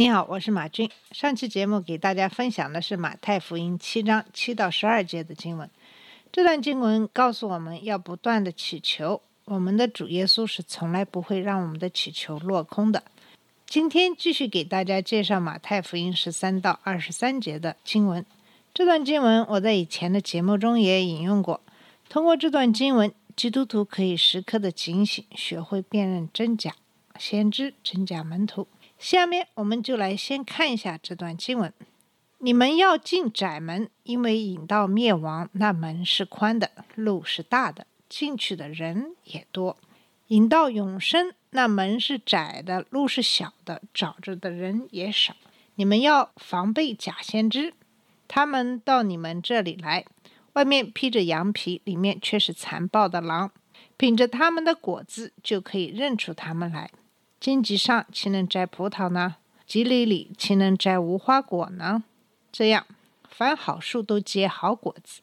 你好，我是马军。上期节目给大家分享的是马太福音七章七到十二节的经文。这段经文告诉我们要不断的祈求，我们的主耶稣是从来不会让我们的祈求落空的。今天继续给大家介绍马太福音十三到二十三节的经文。这段经文我在以前的节目中也引用过。通过这段经文，基督徒可以时刻的警醒，学会辨认真假先知、真假门徒。下面我们就来先看一下这段经文：你们要进窄门，因为引到灭亡，那门是宽的，路是大的，进去的人也多；引到永生，那门是窄的，路是小的，找着的人也少。你们要防备假先知，他们到你们这里来，外面披着羊皮，里面却是残暴的狼。凭着他们的果子，就可以认出他们来。荆棘上岂能摘葡萄呢？棘里里岂能摘无花果呢？这样，凡好树都结好果子，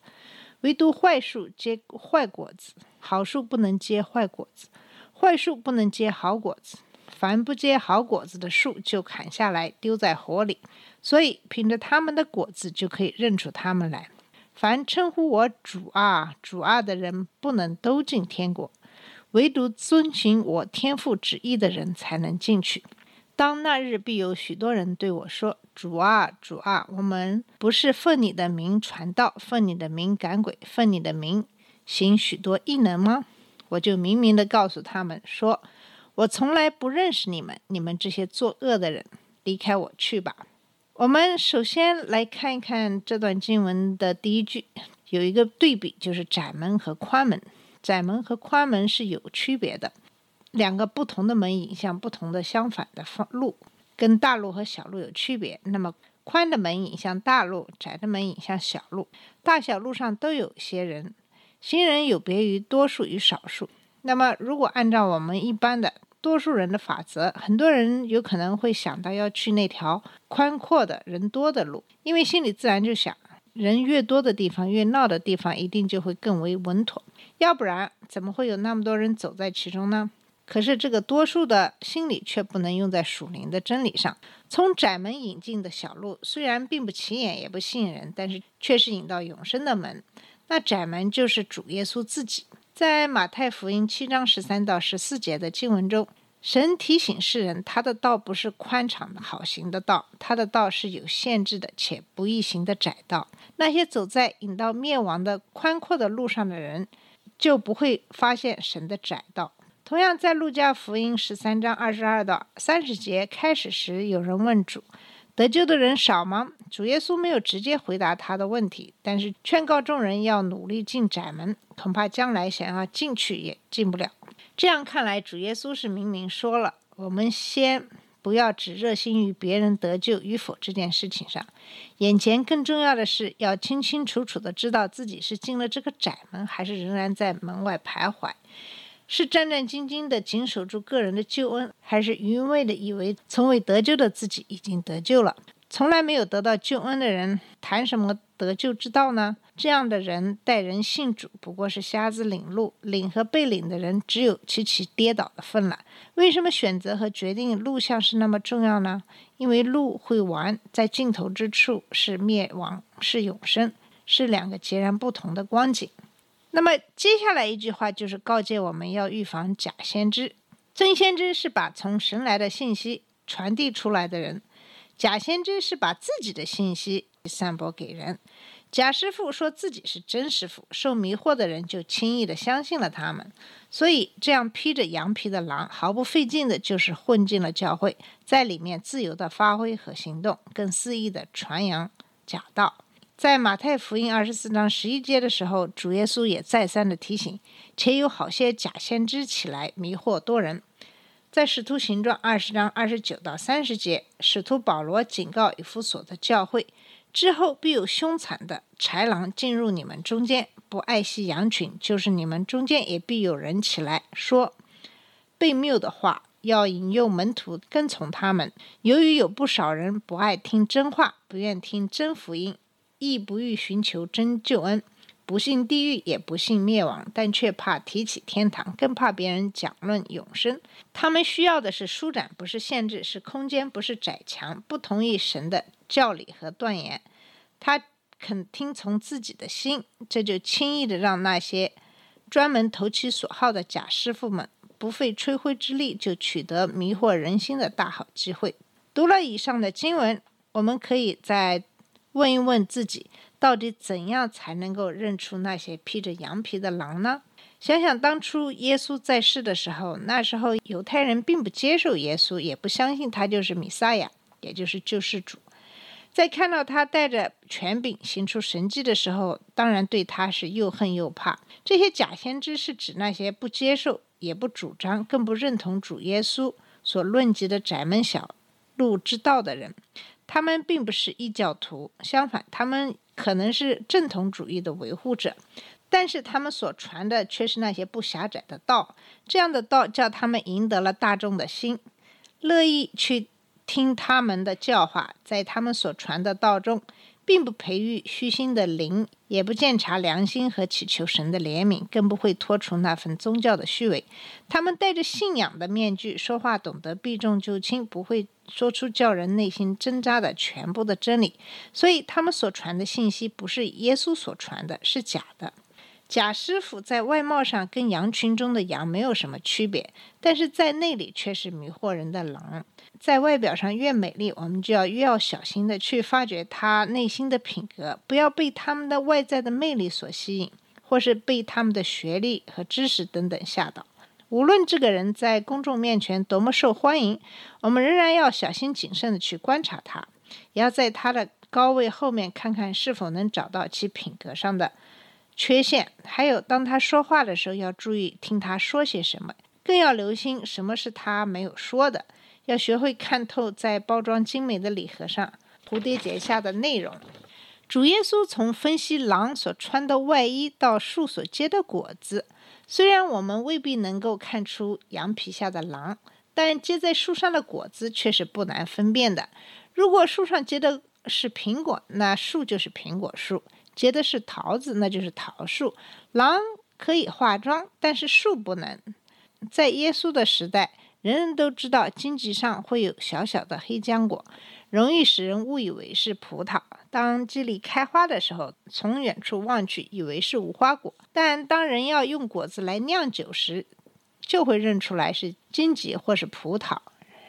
唯独坏树结坏果子。好树不能结坏果子，坏树不能结好果子。凡不结好果子的树，就砍下来丢在火里。所以，凭着他们的果子，就可以认出他们来。凡称呼我主啊、主啊的人，不能都进天国。唯独遵循我天父旨意的人才能进去。当那日，必有许多人对我说：“主啊，主啊，我们不是奉你的名传道，奉你的名赶鬼，奉你的名行许多异能吗？”我就明明的告诉他们说：“我从来不认识你们，你们这些作恶的人，离开我去吧。”我们首先来看一看这段经文的第一句，有一个对比，就是窄门和宽门。窄门和宽门是有区别的，两个不同的门引向不同的相反的方路，跟大路和小路有区别。那么宽的门引向大路，窄的门引向小路。大小路上都有些人，行人有别于多数与少数。那么如果按照我们一般的多数人的法则，很多人有可能会想到要去那条宽阔的人多的路，因为心里自然就想，人越多的地方，越闹的地方，一定就会更为稳妥。要不然，怎么会有那么多人走在其中呢？可是这个多数的心理却不能用在属灵的真理上。从窄门引进的小路，虽然并不起眼也不吸引人，但是却是引到永生的门。那窄门就是主耶稣自己。在马太福音七章十三到十四节的经文中，神提醒世人，他的道不是宽敞的好行的道，他的道是有限制的且不易行的窄道。那些走在引到灭亡的宽阔的路上的人，就不会发现神的窄道。同样，在路加福音十三章二十二到三十节开始时，有人问主：“得救的人少吗？”主耶稣没有直接回答他的问题，但是劝告众人要努力进窄门，恐怕将来想要进去也进不了。这样看来，主耶稣是明明说了：我们先不要只热心于别人得救与否这件事情上，眼前更重要的是要清清楚楚的知道自己是进了这个窄门，还是仍然在门外徘徊。是战战兢兢地紧守住个人的救恩，还是愚昧地以为从未得救的自己已经得救了？从来没有得到救恩的人，谈什么得救之道呢？这样的人带人信主，不过是瞎子领路，领和被领的人只有起起跌倒的份了。为什么选择和决定路向是那么重要呢？因为路会完，在尽头之处是灭亡，是永生，是两个截然不同的光景。那么接下来一句话就是告诫我们要预防假先知。真先知是把从神来的信息传递出来的人，假先知是把自己的信息散播给人。假师傅说自己是真师傅，受迷惑的人就轻易的相信了他们。所以，这样披着羊皮的狼毫不费劲的，就是混进了教会，在里面自由的发挥和行动，更肆意的传扬假道。在马太福音二十四章十一节的时候，主耶稣也再三的提醒，且有好些假先知起来迷惑多人。在使徒行传二十章二十九到三十节，使徒保罗警告以弗所的教会，之后必有凶残的豺狼进入你们中间，不爱惜羊群，就是你们中间也必有人起来说悖谬的话，要引诱门徒跟从他们。由于有不少人不爱听真话，不愿听真福音，亦不欲寻求真救恩。不信地狱，也不信灭亡，但却怕提起天堂，更怕别人讲论永生。他们需要的是舒展，不是限制；是空间，不是窄墙。不同意神的教理和断言，他肯听从自己的心，这就轻易的让那些专门投其所好的假师傅们不费吹灰之力就取得迷惑人心的大好机会。读了以上的经文，我们可以再问一问自己。到底怎样才能够认出那些披着羊皮的狼呢？想想当初耶稣在世的时候，那时候犹太人并不接受耶稣，也不相信他就是弥撒亚，也就是救世主。在看到他带着权柄行出神迹的时候，当然对他是又恨又怕。这些假先知是指那些不接受、也不主张、更不认同主耶稣所论及的窄门小路之道的人。他们并不是异教徒，相反，他们。可能是正统主义的维护者，但是他们所传的却是那些不狭窄的道。这样的道叫他们赢得了大众的心，乐意去听他们的教化。在他们所传的道中，并不培育虚心的灵，也不见察良心和祈求神的怜悯，更不会脱除那份宗教的虚伪。他们戴着信仰的面具说话，懂得避重就轻，不会。说出叫人内心挣扎的全部的真理，所以他们所传的信息不是耶稣所传的，是假的。贾师傅在外貌上跟羊群中的羊没有什么区别，但是在内里却是迷惑人的狼。在外表上越美丽，我们就要越要小心的去发掘他内心的品格，不要被他们的外在的魅力所吸引，或是被他们的学历和知识等等吓倒。无论这个人在公众面前多么受欢迎，我们仍然要小心谨慎地去观察他，也要在他的高位后面看看是否能找到其品格上的缺陷。还有，当他说话的时候，要注意听他说些什么，更要留心什么是他没有说的。要学会看透在包装精美的礼盒上蝴蝶结下的内容。主耶稣从分析狼所穿的外衣到树所结的果子。虽然我们未必能够看出羊皮下的狼，但结在树上的果子却是不难分辨的。如果树上结的是苹果，那树就是苹果树；结的是桃子，那就是桃树。狼可以化妆，但是树不能。在耶稣的时代，人人都知道荆棘上会有小小的黑浆果。容易使人误以为是葡萄。当蒺藜开花的时候，从远处望去，以为是无花果；但当人要用果子来酿酒时，就会认出来是荆棘或是葡萄。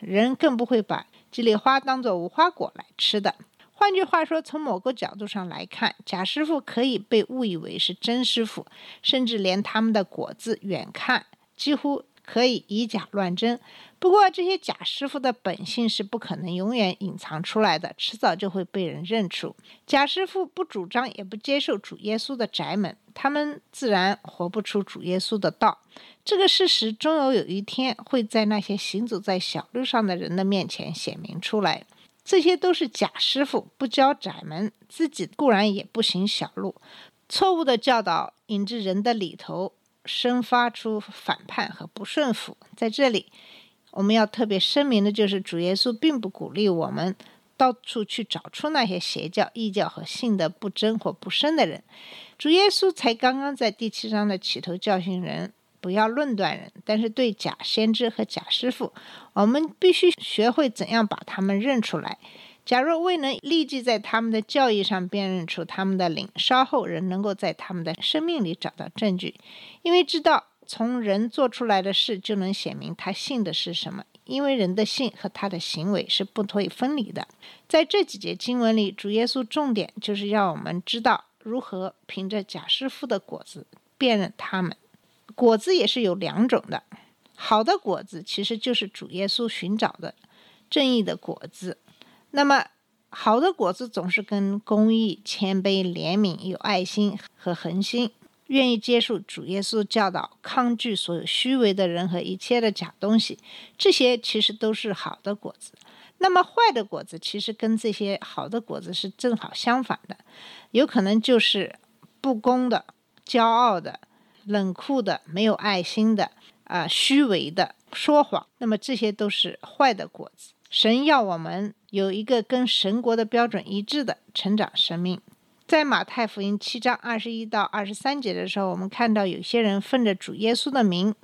人更不会把蒺藜花当作无花果来吃的。换句话说，从某个角度上来看，假师傅可以被误以为是真师傅，甚至连他们的果子远看几乎。可以以假乱真，不过这些假师傅的本性是不可能永远隐藏出来的，迟早就会被人认出。假师傅不主张也不接受主耶稣的宅门，他们自然活不出主耶稣的道。这个事实终有有一天会在那些行走在小路上的人的面前显明出来。这些都是假师傅，不教窄门，自己固然也不行小路，错误的教导引致人的里头。生发出反叛和不顺服，在这里，我们要特别声明的就是，主耶稣并不鼓励我们到处去找出那些邪教、异教和信的不真或不深的人。主耶稣才刚刚在第七章的起头教训人不要论断人，但是对假先知和假师傅，我们必须学会怎样把他们认出来。假若未能立即在他们的教义上辨认出他们的灵，稍后人能够在他们的生命里找到证据，因为知道从人做出来的事就能显明他信的是什么。因为人的信和他的行为是不可以分离的。在这几节经文里，主耶稣重点就是让我们知道如何凭着假师傅的果子辨认他们。果子也是有两种的，好的果子其实就是主耶稣寻找的正义的果子。那么，好的果子总是跟公义、谦卑、怜悯、有爱心和恒心，愿意接受主耶稣教导，抗拒所有虚伪的人和一切的假东西，这些其实都是好的果子。那么坏的果子其实跟这些好的果子是正好相反的，有可能就是不公的、骄傲的、冷酷的、没有爱心的、啊虚伪的、说谎。那么这些都是坏的果子。神要我们有一个跟神国的标准一致的成长生命。在马太福音七章二十一到二十三节的时候，我们看到有些人奉着主耶稣的名，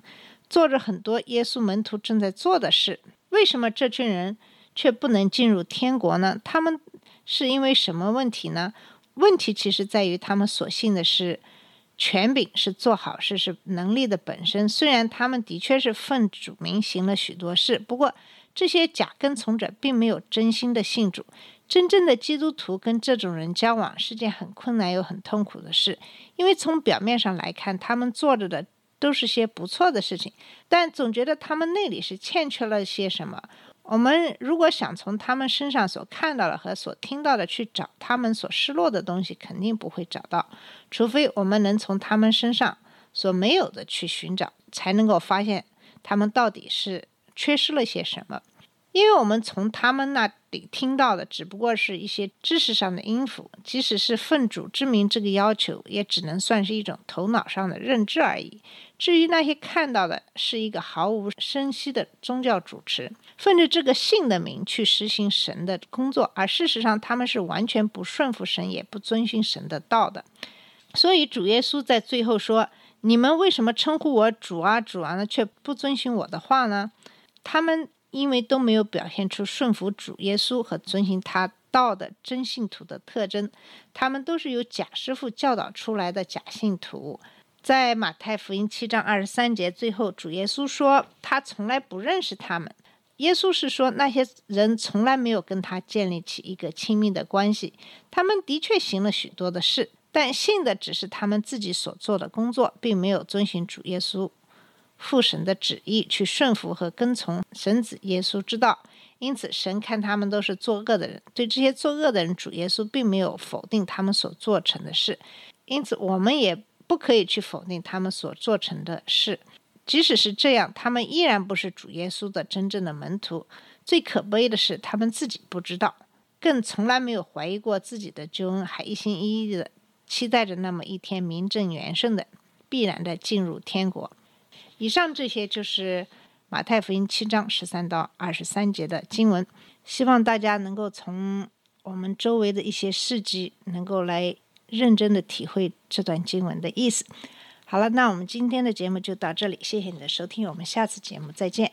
做着很多耶稣门徒正在做的事。为什么这群人？却不能进入天国呢？他们是因为什么问题呢？问题其实在于他们所信的是权柄，是做好事，是能力的本身。虽然他们的确是奉主名行了许多事，不过这些假跟从者并没有真心的信主。真正的基督徒跟这种人交往是件很困难又很痛苦的事，因为从表面上来看，他们做着的都是些不错的事情，但总觉得他们内里是欠缺了些什么。我们如果想从他们身上所看到的和所听到的去找他们所失落的东西，肯定不会找到，除非我们能从他们身上所没有的去寻找，才能够发现他们到底是缺失了些什么。因为我们从他们那里听到的只不过是一些知识上的音符，即使是奉主之名这个要求，也只能算是一种头脑上的认知而已。至于那些看到的，是一个毫无声息的宗教主持，奉着这个信的名去实行神的工作，而事实上他们是完全不顺服神，也不遵循神的道的。所以主耶稣在最后说：“你们为什么称呼我主啊主啊呢，却不遵循我的话呢？”他们。因为都没有表现出顺服主耶稣和遵循他道的真信徒的特征，他们都是由假师傅教导出来的假信徒。在马太福音七章二十三节最后，主耶稣说他从来不认识他们。耶稣是说那些人从来没有跟他建立起一个亲密的关系。他们的确行了许多的事，但信的只是他们自己所做的工作，并没有遵循主耶稣。父神的旨意去顺服和跟从神子耶稣之道，因此神看他们都是作恶的人。对这些作恶的人，主耶稣并没有否定他们所做成的事，因此我们也不可以去否定他们所做成的事。即使是这样，他们依然不是主耶稣的真正的门徒。最可悲的是，他们自己不知道，更从来没有怀疑过自己的救恩，还一心一意的期待着那么一天名正言顺的必然的进入天国。以上这些就是马太福音七章十三到二十三节的经文，希望大家能够从我们周围的一些事迹，能够来认真的体会这段经文的意思。好了，那我们今天的节目就到这里，谢谢你的收听，我们下次节目再见。